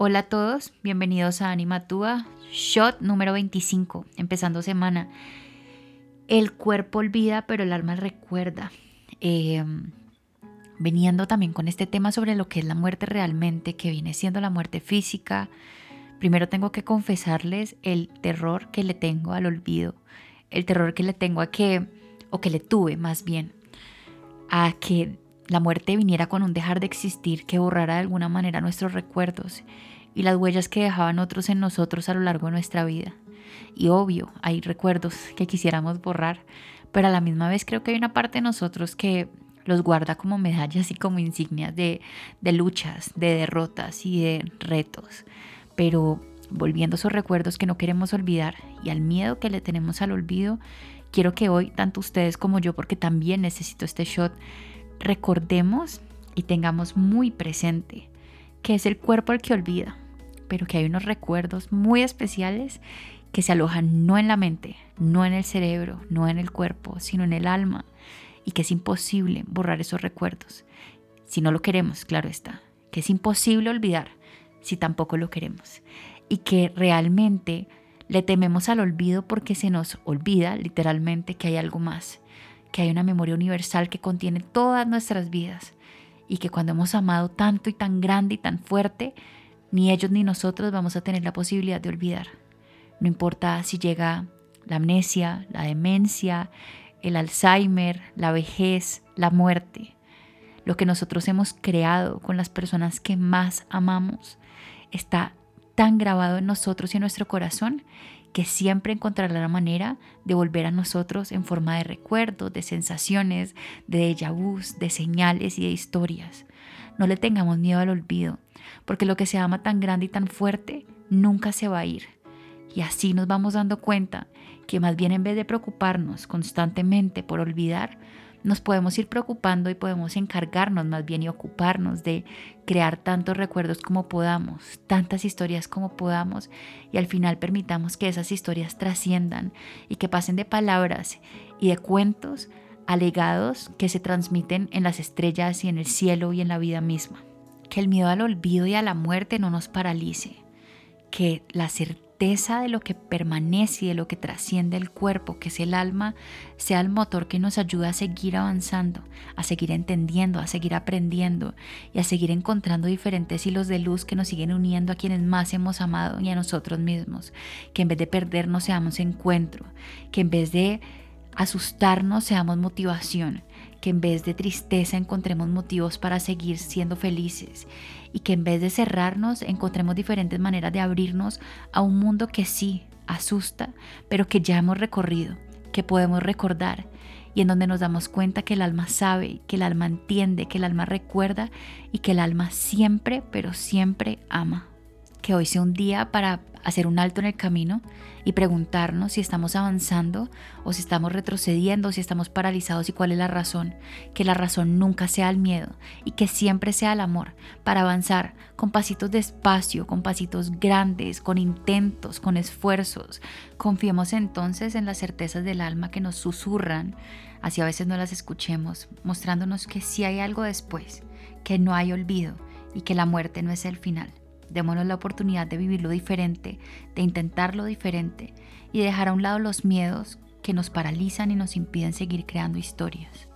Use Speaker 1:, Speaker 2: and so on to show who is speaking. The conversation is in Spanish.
Speaker 1: Hola a todos, bienvenidos a Animatúa, shot número 25, empezando semana. El cuerpo olvida, pero el alma recuerda. Eh, veniendo también con este tema sobre lo que es la muerte realmente, que viene siendo la muerte física. Primero tengo que confesarles el terror que le tengo al olvido, el terror que le tengo a que, o que le tuve más bien, a que la muerte viniera con un dejar de existir que borrara de alguna manera nuestros recuerdos y las huellas que dejaban otros en nosotros a lo largo de nuestra vida. Y obvio, hay recuerdos que quisiéramos borrar, pero a la misma vez creo que hay una parte de nosotros que los guarda como medallas y como insignias de, de luchas, de derrotas y de retos. Pero volviendo a esos recuerdos que no queremos olvidar y al miedo que le tenemos al olvido, quiero que hoy, tanto ustedes como yo, porque también necesito este shot, recordemos y tengamos muy presente que es el cuerpo el que olvida, pero que hay unos recuerdos muy especiales que se alojan no en la mente, no en el cerebro, no en el cuerpo, sino en el alma, y que es imposible borrar esos recuerdos. Si no lo queremos, claro está, que es imposible olvidar si tampoco lo queremos, y que realmente le tememos al olvido porque se nos olvida literalmente que hay algo más, que hay una memoria universal que contiene todas nuestras vidas y que cuando hemos amado tanto y tan grande y tan fuerte, ni ellos ni nosotros vamos a tener la posibilidad de olvidar. No importa si llega la amnesia, la demencia, el Alzheimer, la vejez, la muerte. Lo que nosotros hemos creado con las personas que más amamos está tan grabado en nosotros y en nuestro corazón que siempre encontrará la manera de volver a nosotros en forma de recuerdos, de sensaciones, de déjà vus, de señales y de historias. No le tengamos miedo al olvido, porque lo que se ama tan grande y tan fuerte nunca se va a ir. Y así nos vamos dando cuenta que más bien en vez de preocuparnos constantemente por olvidar, nos podemos ir preocupando y podemos encargarnos más bien y ocuparnos de crear tantos recuerdos como podamos, tantas historias como podamos y al final permitamos que esas historias trasciendan y que pasen de palabras y de cuentos a legados que se transmiten en las estrellas y en el cielo y en la vida misma. Que el miedo al olvido y a la muerte no nos paralice, que la certeza de lo que permanece y de lo que trasciende el cuerpo, que es el alma, sea el motor que nos ayuda a seguir avanzando, a seguir entendiendo, a seguir aprendiendo y a seguir encontrando diferentes hilos de luz que nos siguen uniendo a quienes más hemos amado y a nosotros mismos. Que en vez de perdernos seamos encuentro, que en vez de asustarnos seamos motivación, que en vez de tristeza encontremos motivos para seguir siendo felices y que en vez de cerrarnos encontremos diferentes maneras de abrirnos a un mundo que sí asusta, pero que ya hemos recorrido, que podemos recordar y en donde nos damos cuenta que el alma sabe, que el alma entiende, que el alma recuerda y que el alma siempre, pero siempre ama. Que hoy sea un día para hacer un alto en el camino y preguntarnos si estamos avanzando o si estamos retrocediendo, si estamos paralizados y cuál es la razón. Que la razón nunca sea el miedo y que siempre sea el amor para avanzar con pasitos despacio, con pasitos grandes, con intentos, con esfuerzos. Confiemos entonces en las certezas del alma que nos susurran, así a veces no las escuchemos, mostrándonos que sí hay algo después, que no hay olvido y que la muerte no es el final. Démonos la oportunidad de vivirlo diferente, de intentarlo diferente y dejar a un lado los miedos que nos paralizan y nos impiden seguir creando historias.